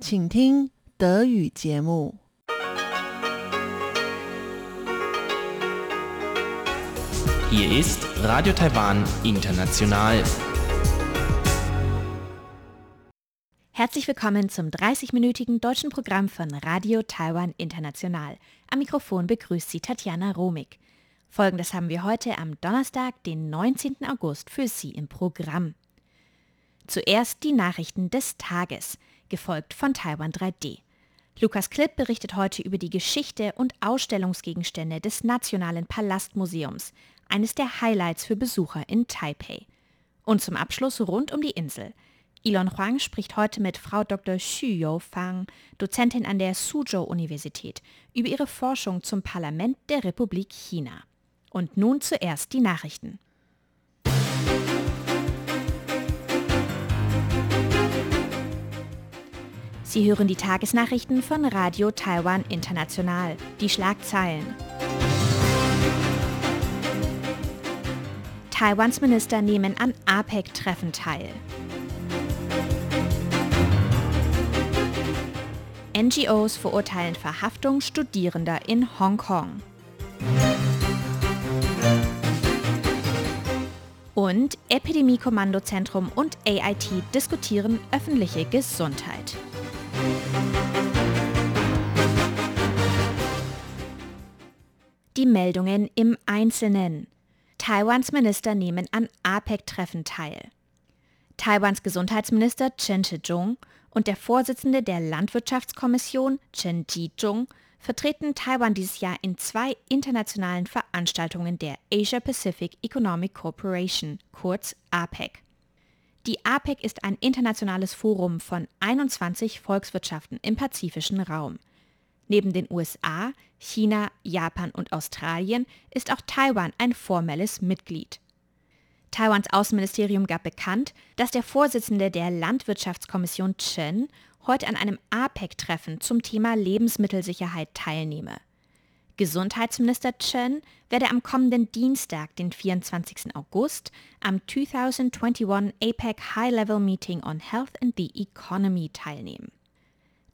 请听德语节目。Hier ist Radio Taiwan International. Herzlich willkommen zum 30-minütigen deutschen Programm von Radio Taiwan International. Am Mikrofon begrüßt Sie Tatjana Romig. Folgendes haben wir heute am Donnerstag, den 19. August, für Sie im Programm. Zuerst die Nachrichten des Tages, gefolgt von Taiwan 3D. Lukas Klipp berichtet heute über die Geschichte und Ausstellungsgegenstände des Nationalen Palastmuseums, eines der Highlights für Besucher in Taipei. Und zum Abschluss rund um die Insel. Elon Huang spricht heute mit Frau Dr. Xu Youfang, Dozentin an der Suzhou-Universität, über ihre Forschung zum Parlament der Republik China. Und nun zuerst die Nachrichten. Sie hören die Tagesnachrichten von Radio Taiwan International. Die Schlagzeilen. Taiwans Minister nehmen an APEC-Treffen teil. NGOs verurteilen Verhaftung Studierender in Hongkong. Und Epidemie-Kommandozentrum und AIT diskutieren öffentliche Gesundheit. Die Meldungen im Einzelnen. Taiwans Minister nehmen an APEC-Treffen teil. Taiwans Gesundheitsminister Chen Shih-chung und der Vorsitzende der Landwirtschaftskommission Chen Ji-chung vertreten Taiwan dieses Jahr in zwei internationalen Veranstaltungen der Asia Pacific Economic Cooperation, kurz APEC. Die APEC ist ein internationales Forum von 21 Volkswirtschaften im pazifischen Raum. Neben den USA, China, Japan und Australien ist auch Taiwan ein formelles Mitglied. Taiwans Außenministerium gab bekannt, dass der Vorsitzende der Landwirtschaftskommission Chen heute an einem APEC-Treffen zum Thema Lebensmittelsicherheit teilnehme. Gesundheitsminister Chen werde am kommenden Dienstag, den 24. August, am 2021 APEC High-Level Meeting on Health and the Economy teilnehmen.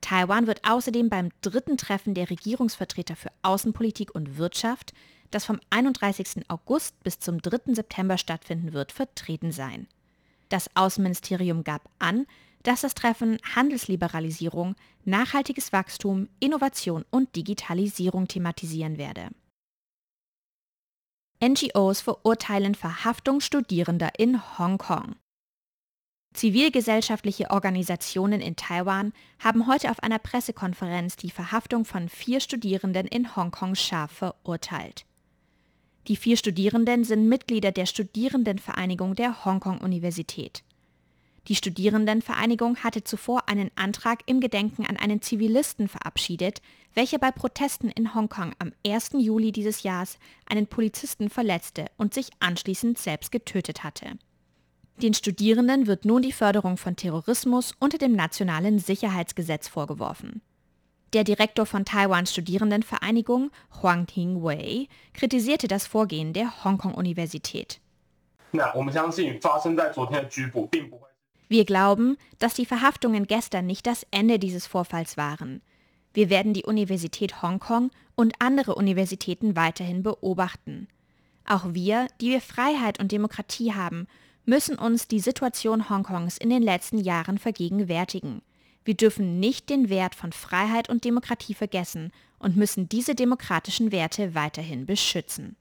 Taiwan wird außerdem beim dritten Treffen der Regierungsvertreter für Außenpolitik und Wirtschaft, das vom 31. August bis zum 3. September stattfinden wird, vertreten sein. Das Außenministerium gab an, dass das Treffen Handelsliberalisierung, nachhaltiges Wachstum, Innovation und Digitalisierung thematisieren werde. NGOs verurteilen Verhaftung Studierender in Hongkong. Zivilgesellschaftliche Organisationen in Taiwan haben heute auf einer Pressekonferenz die Verhaftung von vier Studierenden in Hongkong scharf verurteilt. Die vier Studierenden sind Mitglieder der Studierendenvereinigung der Hongkong-Universität. Die Studierendenvereinigung hatte zuvor einen Antrag im Gedenken an einen Zivilisten verabschiedet, welcher bei Protesten in Hongkong am 1. Juli dieses Jahres einen Polizisten verletzte und sich anschließend selbst getötet hatte. Den Studierenden wird nun die Förderung von Terrorismus unter dem nationalen Sicherheitsgesetz vorgeworfen. Der Direktor von Taiwans Studierendenvereinigung, Huang Ting-wei, kritisierte das Vorgehen der Hongkong-Universität. Wir glauben, dass die Verhaftungen gestern nicht das Ende dieses Vorfalls waren. Wir werden die Universität Hongkong und andere Universitäten weiterhin beobachten. Auch wir, die wir Freiheit und Demokratie haben, müssen uns die Situation Hongkongs in den letzten Jahren vergegenwärtigen. Wir dürfen nicht den Wert von Freiheit und Demokratie vergessen und müssen diese demokratischen Werte weiterhin beschützen.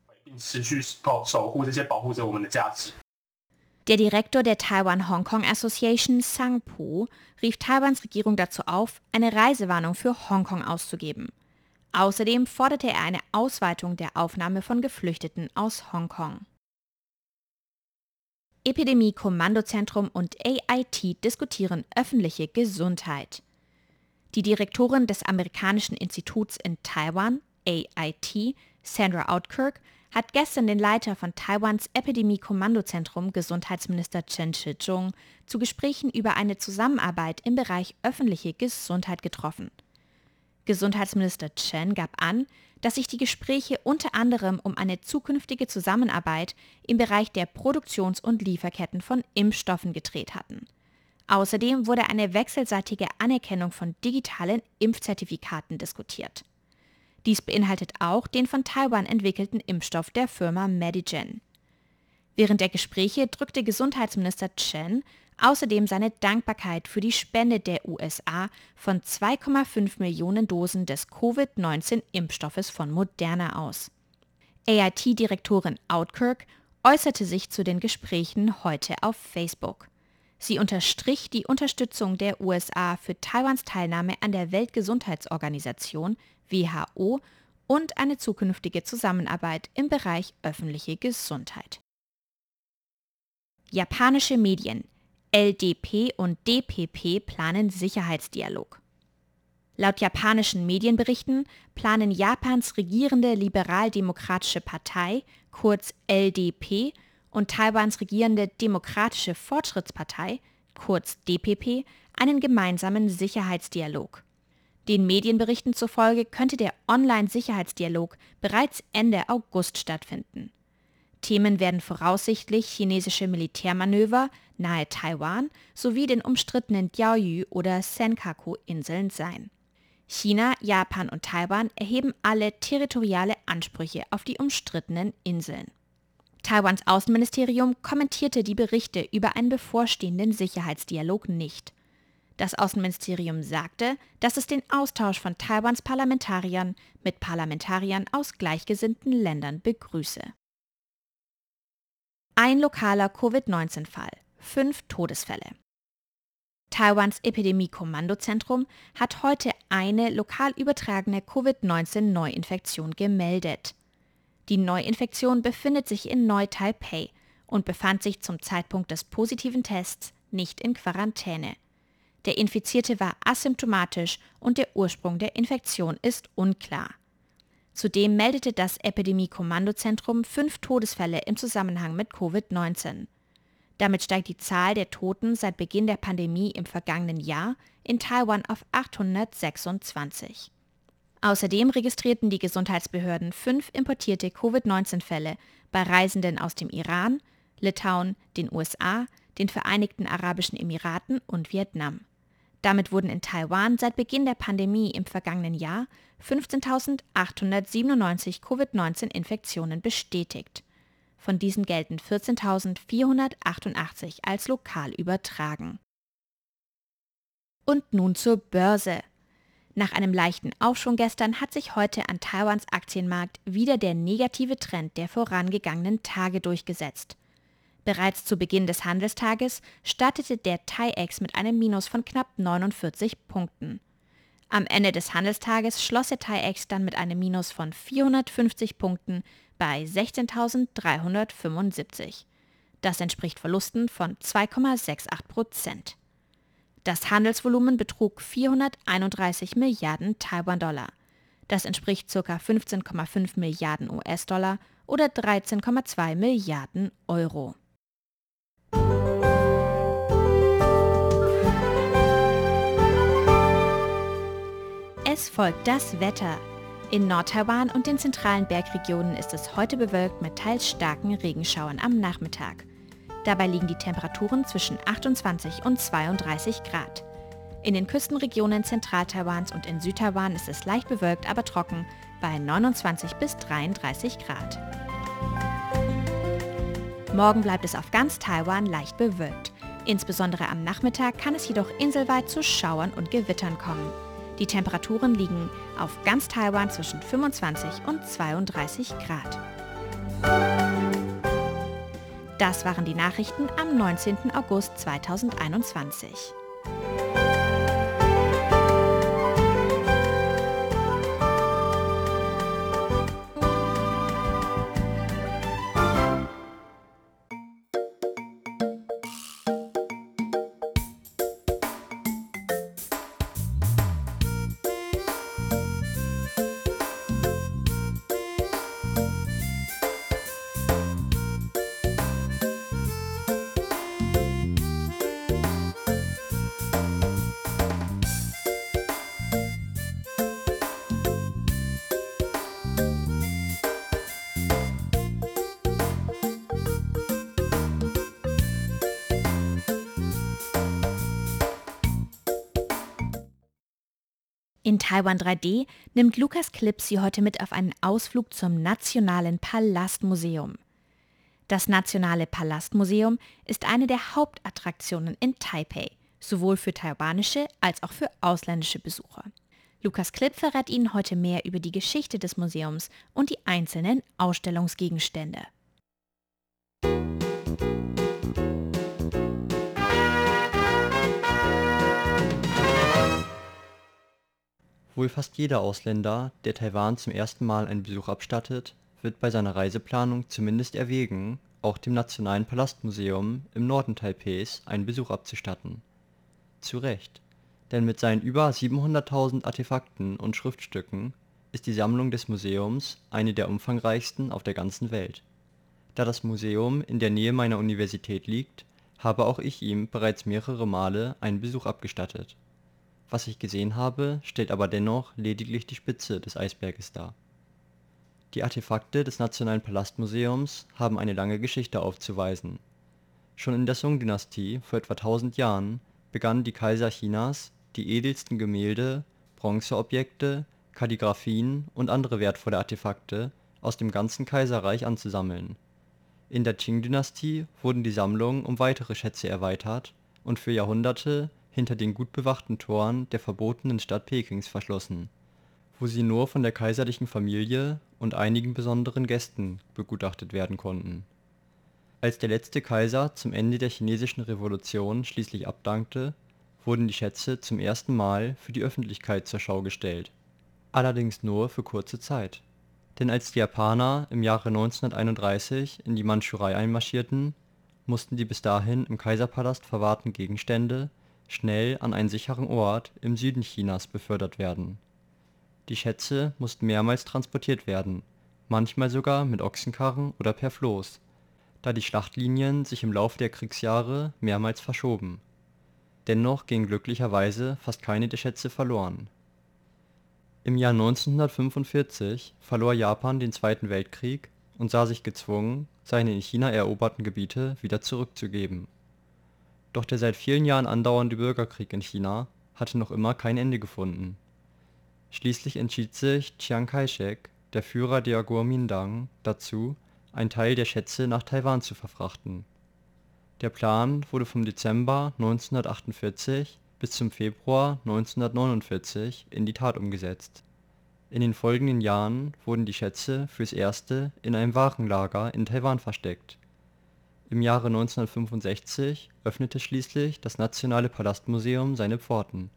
Der Direktor der Taiwan Hong Kong Association, Sang Po, rief Taiwans Regierung dazu auf, eine Reisewarnung für Hongkong auszugeben. Außerdem forderte er eine Ausweitung der Aufnahme von Geflüchteten aus Hongkong. Epidemie-Kommandozentrum und AIT diskutieren öffentliche Gesundheit. Die Direktorin des amerikanischen Instituts in Taiwan, AIT, Sandra Outkirk, hat gestern den Leiter von Taiwans Epidemie-Kommandozentrum, Gesundheitsminister Chen Shih-chung, zu Gesprächen über eine Zusammenarbeit im Bereich öffentliche Gesundheit getroffen. Gesundheitsminister Chen gab an, dass sich die Gespräche unter anderem um eine zukünftige Zusammenarbeit im Bereich der Produktions- und Lieferketten von Impfstoffen gedreht hatten. Außerdem wurde eine wechselseitige Anerkennung von digitalen Impfzertifikaten diskutiert. Dies beinhaltet auch den von Taiwan entwickelten Impfstoff der Firma Medigen. Während der Gespräche drückte Gesundheitsminister Chen außerdem seine Dankbarkeit für die Spende der USA von 2,5 Millionen Dosen des Covid-19-Impfstoffes von Moderna aus. AIT-Direktorin Outkirk äußerte sich zu den Gesprächen heute auf Facebook. Sie unterstrich die Unterstützung der USA für Taiwans Teilnahme an der Weltgesundheitsorganisation WHO und eine zukünftige Zusammenarbeit im Bereich öffentliche Gesundheit. Japanische Medien LDP und DPP planen Sicherheitsdialog. Laut japanischen Medienberichten planen Japans regierende Liberal-Demokratische Partei, kurz LDP, und Taiwans regierende Demokratische Fortschrittspartei, kurz DPP, einen gemeinsamen Sicherheitsdialog. Den Medienberichten zufolge könnte der Online-Sicherheitsdialog bereits Ende August stattfinden. Themen werden voraussichtlich chinesische Militärmanöver nahe Taiwan sowie den umstrittenen Diaoyu oder Senkaku-Inseln sein. China, Japan und Taiwan erheben alle territoriale Ansprüche auf die umstrittenen Inseln. Taiwans Außenministerium kommentierte die Berichte über einen bevorstehenden Sicherheitsdialog nicht. Das Außenministerium sagte, dass es den Austausch von Taiwans Parlamentariern mit Parlamentariern aus gleichgesinnten Ländern begrüße. Ein lokaler Covid-19-Fall, fünf Todesfälle. Taiwans Epidemie-Kommandozentrum hat heute eine lokal übertragene Covid-19-Neuinfektion gemeldet. Die Neuinfektion befindet sich in Neu-Taipei und befand sich zum Zeitpunkt des positiven Tests nicht in Quarantäne. Der Infizierte war asymptomatisch und der Ursprung der Infektion ist unklar. Zudem meldete das Epidemie-Kommandozentrum fünf Todesfälle im Zusammenhang mit Covid-19. Damit steigt die Zahl der Toten seit Beginn der Pandemie im vergangenen Jahr in Taiwan auf 826. Außerdem registrierten die Gesundheitsbehörden fünf importierte Covid-19-Fälle bei Reisenden aus dem Iran, Litauen, den USA, den Vereinigten Arabischen Emiraten und Vietnam. Damit wurden in Taiwan seit Beginn der Pandemie im vergangenen Jahr 15.897 Covid-19-Infektionen bestätigt. Von diesen gelten 14.488 als lokal übertragen. Und nun zur Börse. Nach einem leichten Aufschwung gestern hat sich heute an Taiwans Aktienmarkt wieder der negative Trend der vorangegangenen Tage durchgesetzt. Bereits zu Beginn des Handelstages startete der TAIEX mit einem Minus von knapp 49 Punkten. Am Ende des Handelstages schloss der TAIEX dann mit einem Minus von 450 Punkten bei 16.375. Das entspricht Verlusten von 2,68 Prozent. Das Handelsvolumen betrug 431 Milliarden Taiwan-Dollar. Das entspricht ca. 15,5 Milliarden US-Dollar oder 13,2 Milliarden Euro. Folgt das Wetter. In Nordtaiwan und den zentralen Bergregionen ist es heute bewölkt mit teils starken Regenschauern am Nachmittag. Dabei liegen die Temperaturen zwischen 28 und 32 Grad. In den Küstenregionen Zentral-Taiwans und in Südtaiwan ist es leicht bewölkt, aber trocken bei 29 bis 33 Grad. Morgen bleibt es auf ganz Taiwan leicht bewölkt. Insbesondere am Nachmittag kann es jedoch inselweit zu Schauern und Gewittern kommen. Die Temperaturen liegen auf ganz Taiwan zwischen 25 und 32 Grad. Das waren die Nachrichten am 19. August 2021. Taiwan 3D nimmt Lukas Klipp Sie heute mit auf einen Ausflug zum Nationalen Palastmuseum. Das Nationale Palastmuseum ist eine der Hauptattraktionen in Taipei, sowohl für taiwanische als auch für ausländische Besucher. Lukas Klipp verrät Ihnen heute mehr über die Geschichte des Museums und die einzelnen Ausstellungsgegenstände. Wohl fast jeder Ausländer, der Taiwan zum ersten Mal einen Besuch abstattet, wird bei seiner Reiseplanung zumindest erwägen, auch dem Nationalen Palastmuseum im Norden Taipehs einen Besuch abzustatten. Zu Recht, denn mit seinen über 700.000 Artefakten und Schriftstücken ist die Sammlung des Museums eine der umfangreichsten auf der ganzen Welt. Da das Museum in der Nähe meiner Universität liegt, habe auch ich ihm bereits mehrere Male einen Besuch abgestattet was ich gesehen habe, stellt aber dennoch lediglich die Spitze des Eisberges dar. Die Artefakte des Nationalen Palastmuseums haben eine lange Geschichte aufzuweisen. Schon in der Song-Dynastie vor etwa 1000 Jahren begannen die Kaiser Chinas, die edelsten Gemälde, Bronzeobjekte, Kalligraphien und andere wertvolle Artefakte aus dem ganzen Kaiserreich anzusammeln. In der Qing-Dynastie wurden die Sammlungen um weitere Schätze erweitert und für Jahrhunderte hinter den gut bewachten Toren der verbotenen Stadt Pekings verschlossen, wo sie nur von der kaiserlichen Familie und einigen besonderen Gästen begutachtet werden konnten. Als der letzte Kaiser zum Ende der Chinesischen Revolution schließlich abdankte, wurden die Schätze zum ersten Mal für die Öffentlichkeit zur Schau gestellt. Allerdings nur für kurze Zeit. Denn als die Japaner im Jahre 1931 in die Mandschurei einmarschierten, mussten die bis dahin im Kaiserpalast verwahrten Gegenstände schnell an einen sicheren Ort im Süden Chinas befördert werden. Die Schätze mussten mehrmals transportiert werden, manchmal sogar mit Ochsenkarren oder per Floß, da die Schlachtlinien sich im Laufe der Kriegsjahre mehrmals verschoben. Dennoch gingen glücklicherweise fast keine der Schätze verloren. Im Jahr 1945 verlor Japan den Zweiten Weltkrieg und sah sich gezwungen, seine in China eroberten Gebiete wieder zurückzugeben doch der seit vielen Jahren andauernde Bürgerkrieg in China hatte noch immer kein Ende gefunden. Schließlich entschied sich Chiang Kai-shek, der Führer der Kuomintang, dazu, einen Teil der Schätze nach Taiwan zu verfrachten. Der Plan wurde vom Dezember 1948 bis zum Februar 1949 in die Tat umgesetzt. In den folgenden Jahren wurden die Schätze fürs erste in einem Warenlager in Taiwan versteckt im Jahre 1965 öffnete schließlich das Nationale Palastmuseum seine Pforten.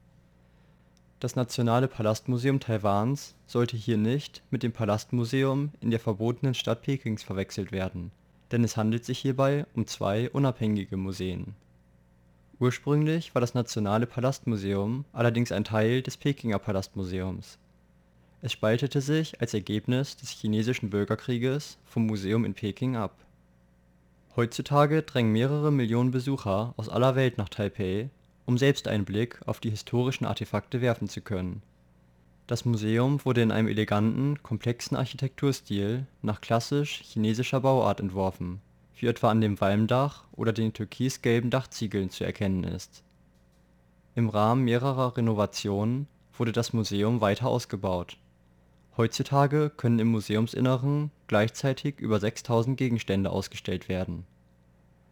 Das Nationale Palastmuseum Taiwans sollte hier nicht mit dem Palastmuseum in der verbotenen Stadt Pekings verwechselt werden, denn es handelt sich hierbei um zwei unabhängige Museen. Ursprünglich war das Nationale Palastmuseum allerdings ein Teil des Pekinger Palastmuseums. Es spaltete sich als Ergebnis des Chinesischen Bürgerkrieges vom Museum in Peking ab Heutzutage drängen mehrere Millionen Besucher aus aller Welt nach Taipeh, um selbst einen Blick auf die historischen Artefakte werfen zu können. Das Museum wurde in einem eleganten, komplexen Architekturstil nach klassisch chinesischer Bauart entworfen, wie etwa an dem Walmdach oder den türkisgelben Dachziegeln zu erkennen ist. Im Rahmen mehrerer Renovationen wurde das Museum weiter ausgebaut Heutzutage können im Museumsinneren gleichzeitig über 6000 Gegenstände ausgestellt werden.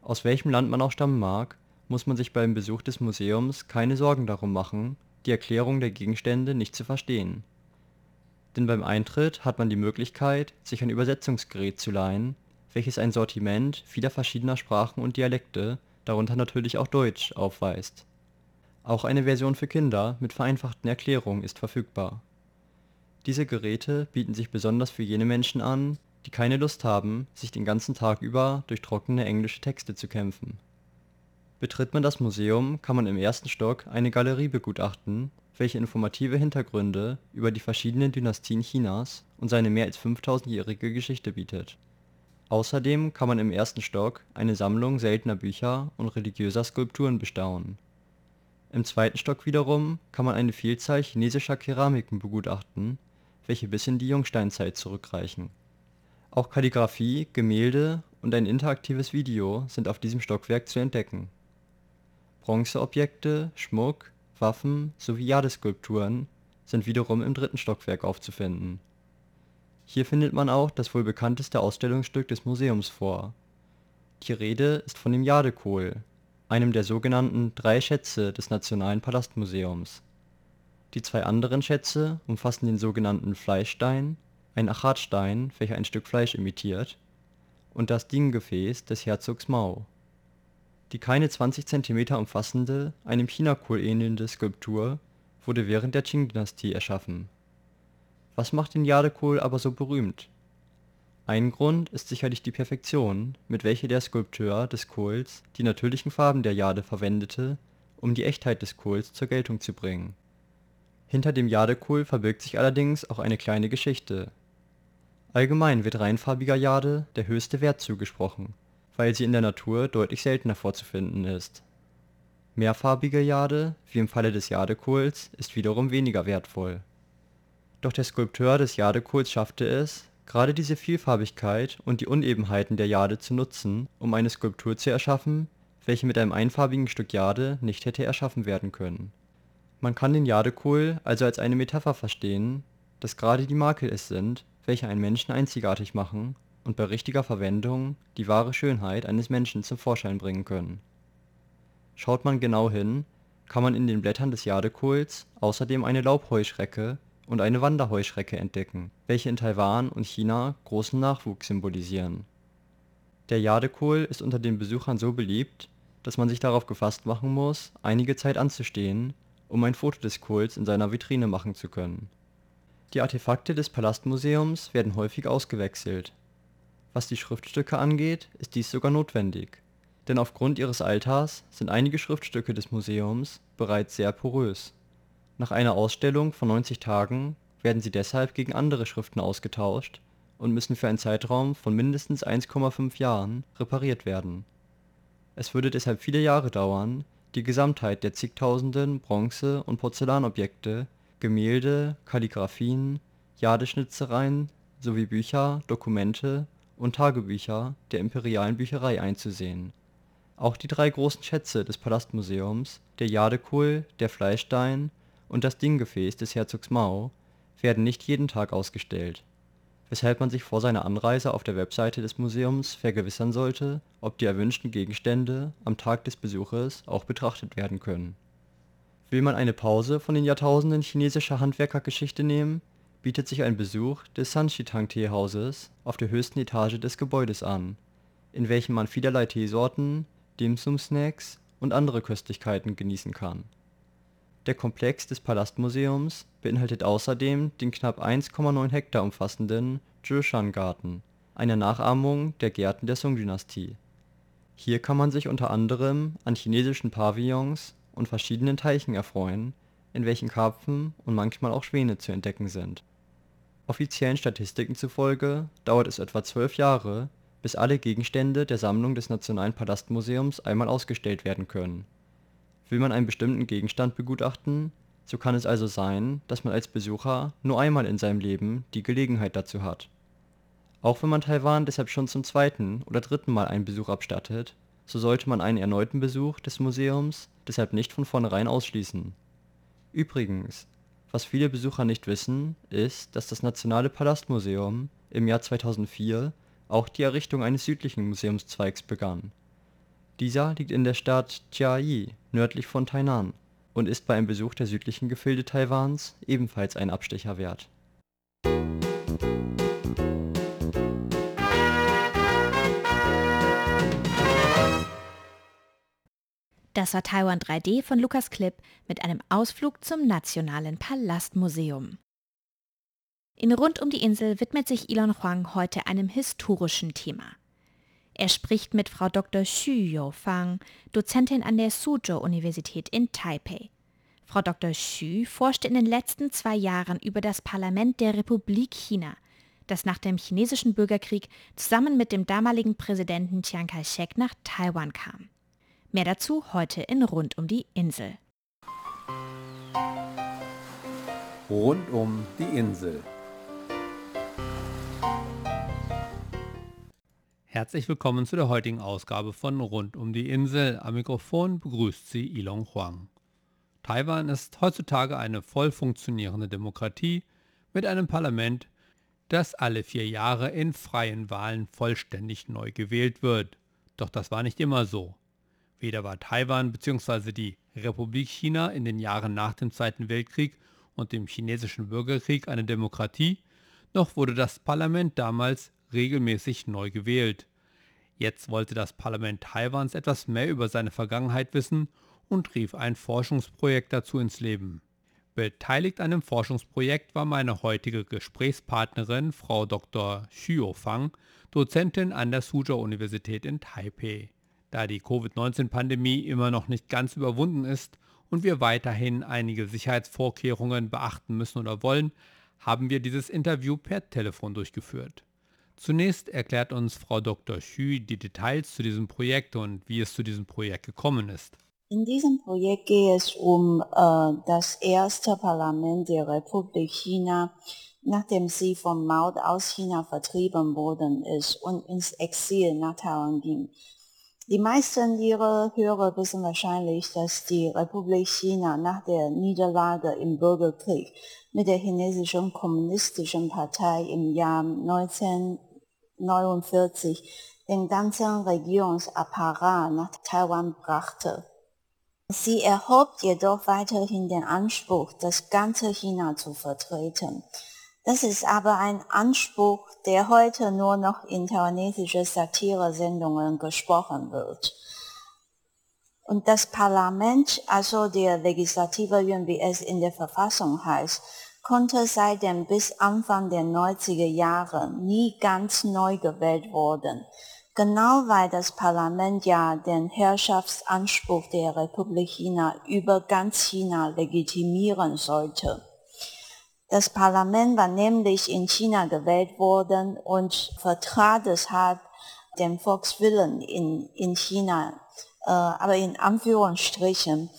Aus welchem Land man auch stammen mag, muss man sich beim Besuch des Museums keine Sorgen darum machen, die Erklärung der Gegenstände nicht zu verstehen. Denn beim Eintritt hat man die Möglichkeit, sich ein Übersetzungsgerät zu leihen, welches ein Sortiment vieler verschiedener Sprachen und Dialekte, darunter natürlich auch Deutsch, aufweist. Auch eine Version für Kinder mit vereinfachten Erklärungen ist verfügbar diese Geräte bieten sich besonders für jene Menschen an, die keine Lust haben, sich den ganzen Tag über durch trockene englische Texte zu kämpfen. Betritt man das Museum, kann man im ersten Stock eine Galerie begutachten, welche informative Hintergründe über die verschiedenen Dynastien Chinas und seine mehr als 5000-jährige Geschichte bietet. Außerdem kann man im ersten Stock eine Sammlung seltener Bücher und religiöser Skulpturen bestaunen. Im zweiten Stock wiederum kann man eine Vielzahl chinesischer Keramiken begutachten welche bis in die Jungsteinzeit zurückreichen. Auch Kalligraphie, Gemälde und ein interaktives Video sind auf diesem Stockwerk zu entdecken. Bronzeobjekte, Schmuck, Waffen sowie Jadeskulpturen sind wiederum im dritten Stockwerk aufzufinden. Hier findet man auch das wohl bekannteste Ausstellungsstück des Museums vor. Die Rede ist von dem Jadekohl, einem der sogenannten Drei Schätze des Nationalen Palastmuseums. Die zwei anderen Schätze umfassen den sogenannten Fleischstein, ein Achatstein, welcher ein Stück Fleisch imitiert, und das Dinggefäß des Herzogs Mao. Die keine 20 Zentimeter umfassende, einem Chinakohl ähnelnde Skulptur wurde während der Qing-Dynastie erschaffen. Was macht den Jadekohl aber so berühmt? Ein Grund ist sicherlich die Perfektion, mit welcher der Skulpteur des Kohls die natürlichen Farben der Jade verwendete, um die Echtheit des Kohls zur Geltung zu bringen. Hinter dem Jadekohl verbirgt sich allerdings auch eine kleine Geschichte. Allgemein wird reinfarbiger Jade der höchste Wert zugesprochen, weil sie in der Natur deutlich seltener vorzufinden ist. Mehrfarbige Jade, wie im Falle des Jadekohls, ist wiederum weniger wertvoll. Doch der Skulpteur des Jadekohls schaffte es, gerade diese Vielfarbigkeit und die Unebenheiten der Jade zu nutzen, um eine Skulptur zu erschaffen, welche mit einem einfarbigen Stück Jade nicht hätte erschaffen werden können. Man kann den Jadekohl also als eine Metapher verstehen, dass gerade die Makel es sind, welche einen Menschen einzigartig machen und bei richtiger Verwendung die wahre Schönheit eines Menschen zum Vorschein bringen können. Schaut man genau hin, kann man in den Blättern des Jadekohls außerdem eine Laubheuschrecke und eine Wanderheuschrecke entdecken, welche in Taiwan und China großen Nachwuchs symbolisieren. Der Jadekohl ist unter den Besuchern so beliebt, dass man sich darauf gefasst machen muss, einige Zeit anzustehen, um ein Foto des Kohls in seiner Vitrine machen zu können. Die Artefakte des Palastmuseums werden häufig ausgewechselt. Was die Schriftstücke angeht, ist dies sogar notwendig, denn aufgrund ihres Alters sind einige Schriftstücke des Museums bereits sehr porös nach einer Ausstellung von 90 Tagen werden sie deshalb gegen andere Schriften ausgetauscht und müssen für einen Zeitraum von mindestens 1,5 Jahren repariert werden. Es würde deshalb viele Jahre dauern, die Gesamtheit der zigtausenden Bronze und Porzellanobjekte, Gemälde, Kalligraphien, Jadeschnitzereien sowie Bücher, Dokumente und Tagebücher der Imperialen Bücherei einzusehen. Auch die drei großen Schätze des Palastmuseums, der Jadekohl, der Fleischstein und das Dinggefäß des Herzogs Mao werden nicht jeden Tag ausgestellt, weshalb man sich vor seiner Anreise auf der Webseite des Museums vergewissern sollte, ob die erwünschten Gegenstände am Tag des Besuches auch betrachtet werden können. Will man eine Pause von den Jahrtausenden chinesischer Handwerkergeschichte nehmen, bietet sich ein Besuch des Sanshitang-Teehauses auf der höchsten Etage des Gebäudes an, in welchem man vielerlei Teesorten, Dim-Sum-Snacks und andere Köstlichkeiten genießen kann der Komplex des Palastmuseums beinhaltet außerdem den knapp 1,9 Hektar umfassenden Zhoushan-Garten, eine Nachahmung der Gärten der Song-Dynastie. Hier kann man sich unter anderem an chinesischen Pavillons und verschiedenen Teichen erfreuen, in welchen Karpfen und manchmal auch Schwäne zu entdecken sind. Offiziellen Statistiken zufolge dauert es etwa zwölf Jahre, bis alle Gegenstände der Sammlung des Nationalen Palastmuseums einmal ausgestellt werden können Will man einen bestimmten Gegenstand begutachten, so kann es also sein, dass man als Besucher nur einmal in seinem Leben die Gelegenheit dazu hat. Auch wenn man Taiwan deshalb schon zum zweiten oder dritten Mal einen Besuch abstattet, so sollte man einen erneuten Besuch des Museums deshalb nicht von vornherein ausschließen. Übrigens, was viele Besucher nicht wissen, ist, dass das Nationale Palastmuseum im Jahr 2004 auch die Errichtung eines südlichen Museumszweigs begann dieser liegt in der Stadt Chiayi nördlich von Tainan und ist bei einem Besuch der südlichen Gefilde Taiwans ebenfalls ein Abstecher wert. Das war Taiwan 3D von Lukas Klipp mit einem Ausflug zum Nationalen Palastmuseum. In Rund um die Insel widmet sich Elon Huang heute einem historischen Thema. Er spricht mit Frau Dr. Xu Youfang, Dozentin an der Suzhou-Universität in Taipei. Frau Dr. Xu forschte in den letzten zwei Jahren über das Parlament der Republik China, das nach dem chinesischen Bürgerkrieg zusammen mit dem damaligen Präsidenten Chiang Kai-shek nach Taiwan kam. Mehr dazu heute in Rund um die Insel. Rund um die Insel. Herzlich willkommen zu der heutigen Ausgabe von Rund um die Insel. Am Mikrofon begrüßt Sie Ilong Huang. Taiwan ist heutzutage eine voll funktionierende Demokratie mit einem Parlament, das alle vier Jahre in freien Wahlen vollständig neu gewählt wird. Doch das war nicht immer so. Weder war Taiwan bzw. die Republik China in den Jahren nach dem Zweiten Weltkrieg und dem chinesischen Bürgerkrieg eine Demokratie, noch wurde das Parlament damals regelmäßig neu gewählt. Jetzt wollte das Parlament Taiwans etwas mehr über seine Vergangenheit wissen und rief ein Forschungsprojekt dazu ins Leben. Beteiligt an dem Forschungsprojekt war meine heutige Gesprächspartnerin, Frau Dr. Xu Fang, Dozentin an der Suzhou-Universität in Taipei. Da die Covid-19-Pandemie immer noch nicht ganz überwunden ist und wir weiterhin einige Sicherheitsvorkehrungen beachten müssen oder wollen, haben wir dieses Interview per Telefon durchgeführt. Zunächst erklärt uns Frau Dr. Xu die Details zu diesem Projekt und wie es zu diesem Projekt gekommen ist. In diesem Projekt geht es um äh, das erste Parlament der Republik China, nachdem sie von Mao aus China vertrieben worden ist und ins Exil nach Taiwan ging. Die meisten ihrer Hörer wissen wahrscheinlich, dass die Republik China nach der Niederlage im Bürgerkrieg mit der chinesischen kommunistischen Partei im Jahr 1949 den ganzen Regierungsapparat nach Taiwan brachte. Sie erhob jedoch weiterhin den Anspruch, das ganze China zu vertreten. Das ist aber ein Anspruch, der heute nur noch in taiwanesische Satire-Sendungen gesprochen wird. Und das Parlament, also der Legislative Yuan, wie es in der Verfassung heißt, konnte seitdem bis Anfang der 90er Jahre nie ganz neu gewählt worden. Genau weil das Parlament ja den Herrschaftsanspruch der Republik China über ganz China legitimieren sollte. Das Parlament war nämlich in China gewählt worden und vertrat deshalb den Volkswillen in, in China, äh, aber in Anführungsstrichen.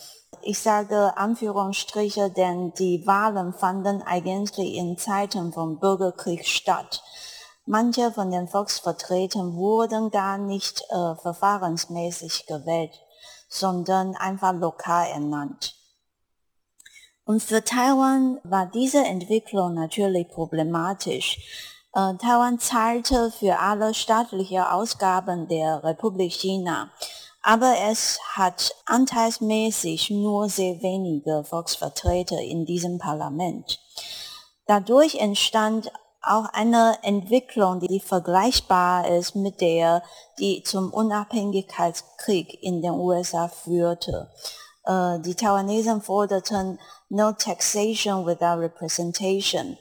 Ich sage Anführungsstriche, denn die Wahlen fanden eigentlich in Zeiten vom Bürgerkrieg statt. Manche von den Volksvertretern wurden gar nicht äh, verfahrensmäßig gewählt, sondern einfach lokal ernannt. Und für Taiwan war diese Entwicklung natürlich problematisch. Äh, Taiwan zahlte für alle staatliche Ausgaben der Republik China, aber es hat anteilsmäßig nur sehr wenige Volksvertreter in diesem Parlament. Dadurch entstand auch eine Entwicklung, die vergleichbar ist mit der, die zum Unabhängigkeitskrieg in den USA führte. Äh, die Taiwanesen forderten No Taxation without Representation,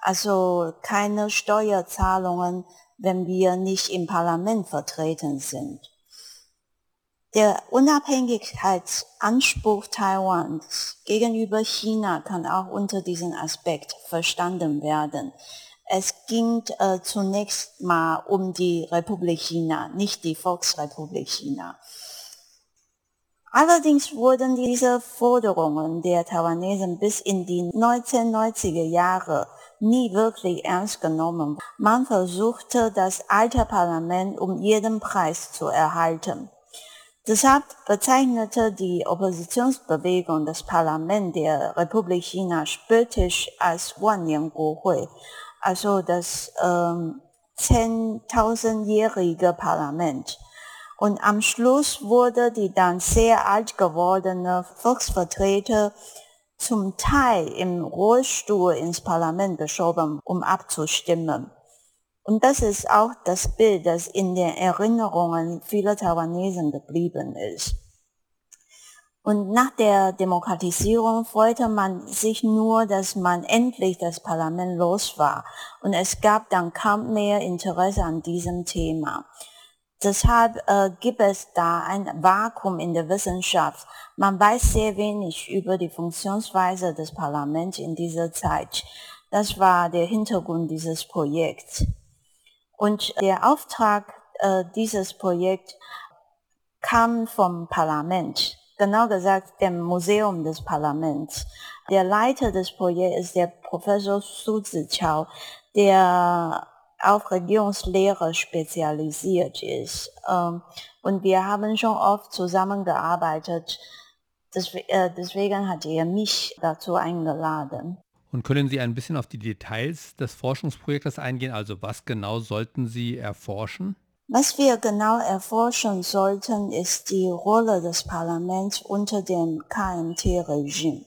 also keine Steuerzahlungen, wenn wir nicht im Parlament vertreten sind. Der Unabhängigkeitsanspruch Taiwans gegenüber China kann auch unter diesem Aspekt verstanden werden. Es ging äh, zunächst mal um die Republik China, nicht die Volksrepublik China. Allerdings wurden diese Forderungen der Taiwanesen bis in die 1990er Jahre nie wirklich ernst genommen. Man versuchte, das alte Parlament um jeden Preis zu erhalten. Deshalb bezeichnete die Oppositionsbewegung das Parlament der Republik China spöttisch als Wannian-Guohui, also das ähm, zehntausendjährige Parlament. Und am Schluss wurde die dann sehr alt gewordene Volksvertreter zum Teil im Rollstuhl ins Parlament geschoben, um abzustimmen. Und das ist auch das Bild, das in den Erinnerungen vieler Taiwanesen geblieben ist. Und nach der Demokratisierung freute man sich nur, dass man endlich das Parlament los war. Und es gab dann kaum mehr Interesse an diesem Thema. Deshalb äh, gibt es da ein Vakuum in der Wissenschaft. Man weiß sehr wenig über die Funktionsweise des Parlaments in dieser Zeit. Das war der Hintergrund dieses Projekts. Und der Auftrag äh, dieses Projekts kam vom Parlament genau gesagt dem Museum des Parlaments. Der Leiter des Projekts ist der Professor Su Ziqiao, der auf Regierungslehre spezialisiert ist. Ähm, und wir haben schon oft zusammengearbeitet. äh, deswegen hat er mich dazu eingeladen. Und können Sie ein bisschen auf die Details des Forschungsprojektes eingehen? Also was genau sollten Sie erforschen? Was wir genau erforschen sollten, ist die Rolle des Parlaments unter dem KMT-Regime.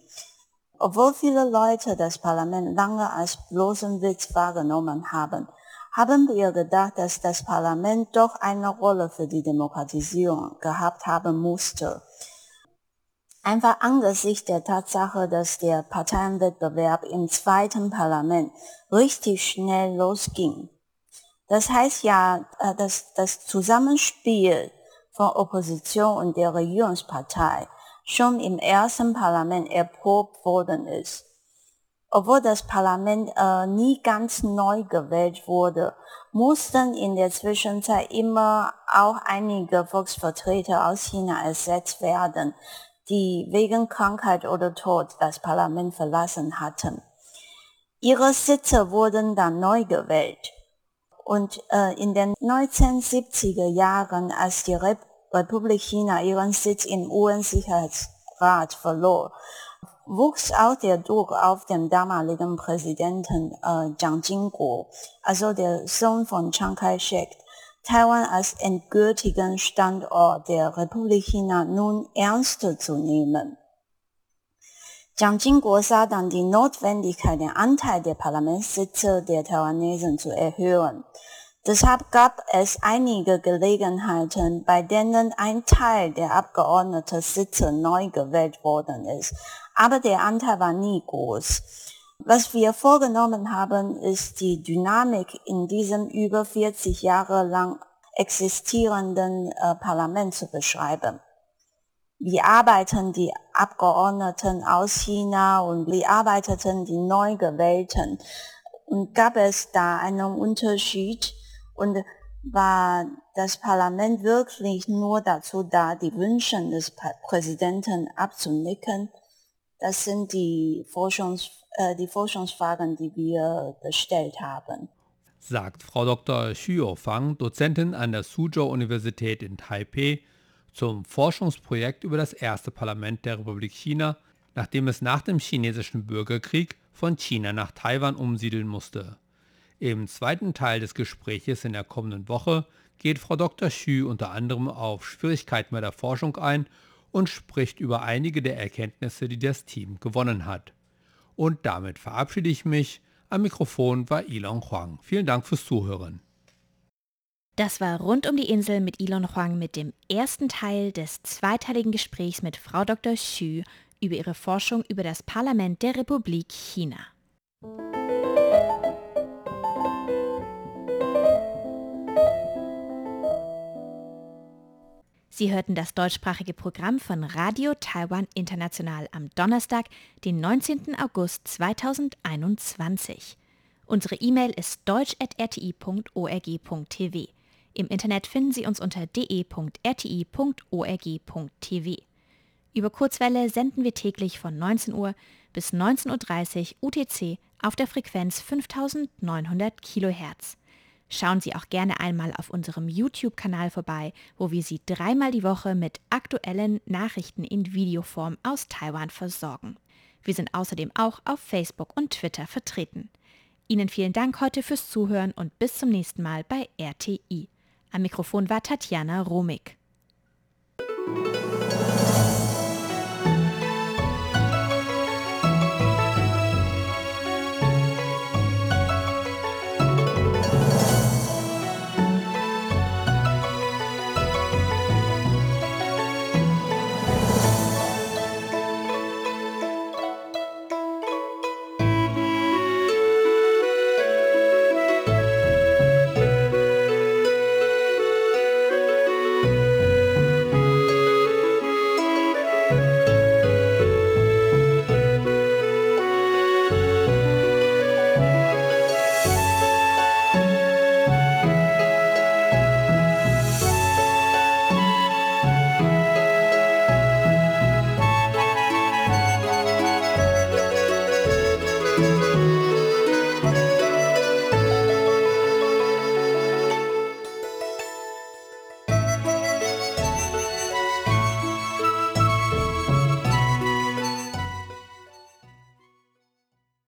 Obwohl viele Leute das Parlament lange als bloßen Witz wahrgenommen haben, haben wir gedacht, dass das Parlament doch eine Rolle für die Demokratisierung gehabt haben musste. Einfach angesichts der Tatsache, dass der Parteienwettbewerb im zweiten Parlament richtig schnell losging. Das heißt ja, äh, dass das Zusammenspiel von Opposition und der Regierungspartei schon im ersten Parlament erprobt worden ist. Obwohl das Parlament äh, nie ganz neu gewählt wurde, mussten in der Zwischenzeit immer auch einige Volksvertreter aus China ersetzt werden, die wegen Krankheit oder Tod das Parlament verlassen hatten. Ihre Sitze wurden dann neu gewählt. Und äh, in den 1970er Jahren, als die Rep Republik China ihren Sitz im UN-Sicherheitsrat verlor, wuchs auch der Druck auf den damaligen Präsidenten äh, Jiang Jingguo, also der Sohn von Chiang Kai-shek, Taiwan als endgültigen Standort der Republik China nun ernster zu nehmen. Jiang Jingguo sah dann die Notwendigkeit, den Anteil der Parlamentssitze der Taiwanesen zu erhöhen. Deshalb gab es einige Gelegenheiten, bei denen ein Teil der Abgeordneten-Sitze neu gewählt worden ist, aber der Anteil war nie groß. Was wir vorgenommen haben, ist die Dynamik in diesem über 40 Jahre lang existierenden äh, Parlament zu beschreiben wie arbeiten die Abgeordneten aus China und wie arbeiteten die neu gewählten. Und gab es da einen Unterschied und war das Parlament wirklich nur dazu da, die Wünsche des Präsidenten abzunicken? Das sind die, Forschungs, äh, die Forschungsfragen, die wir gestellt haben. Sagt Frau Dr. Xu Fang, Dozentin an der Suzhou-Universität in Taipei zum Forschungsprojekt über das erste Parlament der Republik China, nachdem es nach dem chinesischen Bürgerkrieg von China nach Taiwan umsiedeln musste. Im zweiten Teil des Gespräches in der kommenden Woche geht Frau Dr. Xu unter anderem auf Schwierigkeiten bei der Forschung ein und spricht über einige der Erkenntnisse, die das Team gewonnen hat. Und damit verabschiede ich mich. Am Mikrofon war Ilon Huang. Vielen Dank fürs Zuhören. Das war rund um die Insel mit Ilon Huang mit dem ersten Teil des zweiteiligen Gesprächs mit Frau Dr. Xu über ihre Forschung über das Parlament der Republik China. Sie hörten das deutschsprachige Programm von Radio Taiwan International am Donnerstag, den 19. August 2021. Unsere E-Mail ist deutsch.rti.org.tv. Im Internet finden Sie uns unter de.rti.org.tv. Über Kurzwelle senden wir täglich von 19 Uhr bis 19.30 Uhr UTC auf der Frequenz 5900 kHz. Schauen Sie auch gerne einmal auf unserem YouTube-Kanal vorbei, wo wir Sie dreimal die Woche mit aktuellen Nachrichten in Videoform aus Taiwan versorgen. Wir sind außerdem auch auf Facebook und Twitter vertreten. Ihnen vielen Dank heute fürs Zuhören und bis zum nächsten Mal bei RTI. Am Mikrofon war Tatjana Romig.